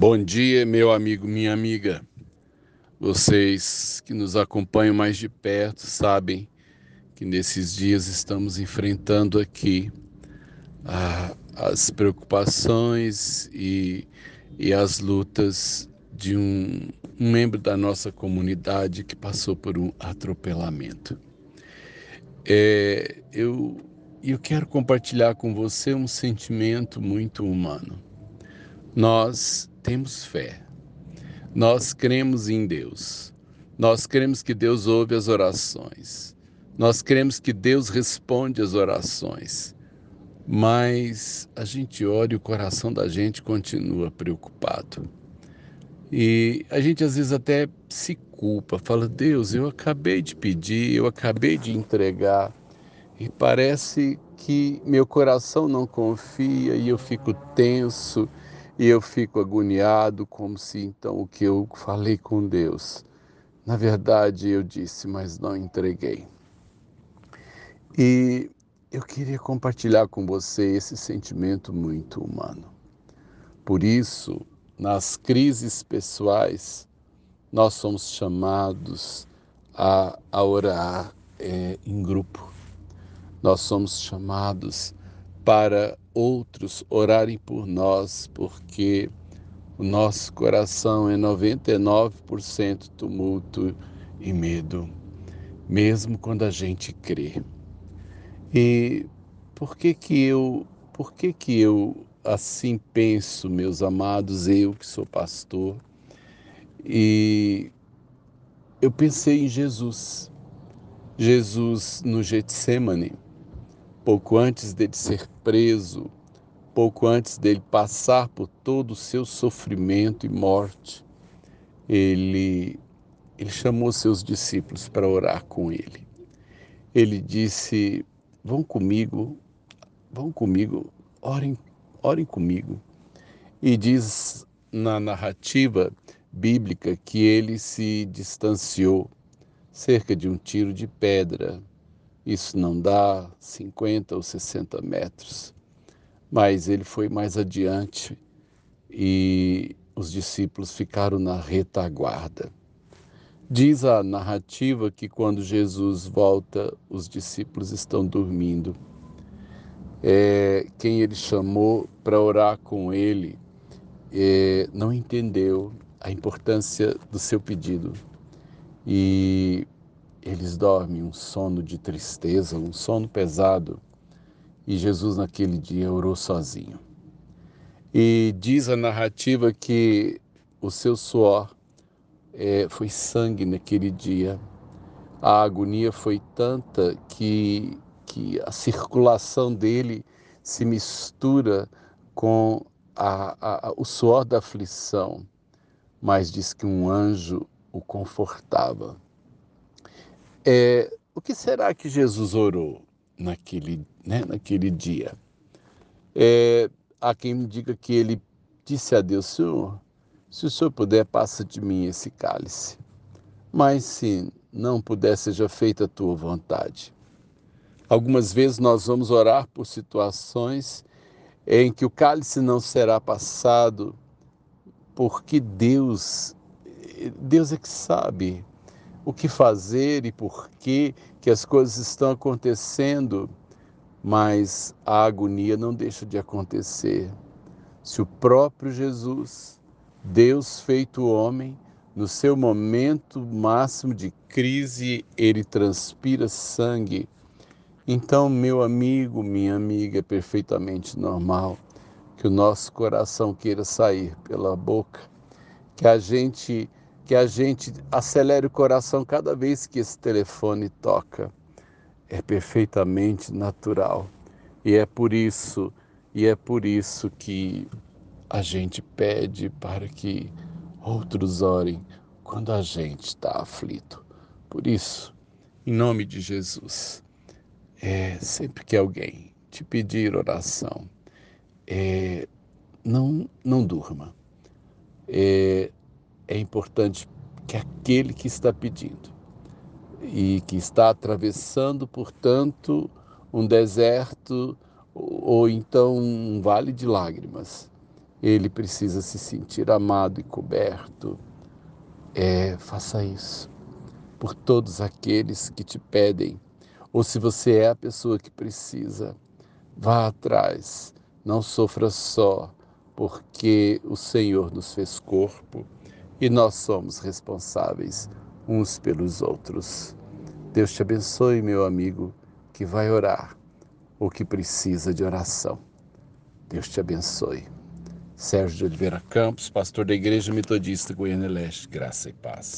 Bom dia, meu amigo, minha amiga. Vocês que nos acompanham mais de perto sabem que nesses dias estamos enfrentando aqui ah, as preocupações e, e as lutas de um, um membro da nossa comunidade que passou por um atropelamento. É, eu, eu quero compartilhar com você um sentimento muito humano. Nós temos fé. Nós cremos em Deus. Nós cremos que Deus ouve as orações. Nós cremos que Deus responde às orações. Mas a gente ora e o coração da gente continua preocupado. E a gente às vezes até se culpa, fala: Deus, eu acabei de pedir, eu acabei de entregar, e parece que meu coração não confia e eu fico tenso e eu fico agoniado, como se então o que eu falei com Deus, na verdade eu disse, mas não entreguei. E eu queria compartilhar com você esse sentimento muito humano. Por isso, nas crises pessoais, nós somos chamados a, a orar é, em grupo. Nós somos chamados para outros orarem por nós, porque o nosso coração é 99% tumulto e medo, mesmo quando a gente crê. E por que que eu, por que que eu assim penso, meus amados, eu que sou pastor, e eu pensei em Jesus. Jesus no Getsemane pouco antes dele ser preso, pouco antes dele passar por todo o seu sofrimento e morte, ele, ele chamou seus discípulos para orar com ele. Ele disse: Vão comigo, vão comigo, orem, orem comigo. E diz na narrativa bíblica que ele se distanciou cerca de um tiro de pedra isso não dá 50 ou 60 metros. Mas ele foi mais adiante e os discípulos ficaram na retaguarda. Diz a narrativa que quando Jesus volta, os discípulos estão dormindo. É, quem ele chamou para orar com ele é, não entendeu a importância do seu pedido. E eles dormem um sono de tristeza, um sono pesado. E Jesus, naquele dia, orou sozinho. E diz a narrativa que o seu suor é, foi sangue naquele dia. A agonia foi tanta que, que a circulação dele se mistura com a, a, o suor da aflição. Mas diz que um anjo o confortava. É, o que será que Jesus orou naquele, né, naquele dia? É, há quem me diga que ele disse a Deus: Senhor, se o Senhor puder, passa de mim esse cálice. Mas se não puder, seja feita a tua vontade. Algumas vezes nós vamos orar por situações em que o cálice não será passado, porque Deus, Deus é que sabe o que fazer e por que que as coisas estão acontecendo, mas a agonia não deixa de acontecer. Se o próprio Jesus, Deus feito homem, no seu momento máximo de crise, ele transpira sangue. Então, meu amigo, minha amiga, é perfeitamente normal que o nosso coração queira sair pela boca, que a gente que a gente acelere o coração cada vez que esse telefone toca. É perfeitamente natural. E é por isso, e é por isso que a gente pede para que outros orem quando a gente está aflito. Por isso, em nome de Jesus, é, sempre que alguém te pedir oração, é, não, não durma. É, é importante que aquele que está pedindo e que está atravessando, portanto, um deserto ou então um vale de lágrimas, ele precisa se sentir amado e coberto. É, faça isso por todos aqueles que te pedem. Ou se você é a pessoa que precisa, vá atrás, não sofra só, porque o Senhor nos fez corpo e nós somos responsáveis uns pelos outros. Deus te abençoe, meu amigo, que vai orar ou que precisa de oração. Deus te abençoe. Sérgio de Oliveira Campos, pastor da Igreja Metodista Goiânia Leste, graça e paz.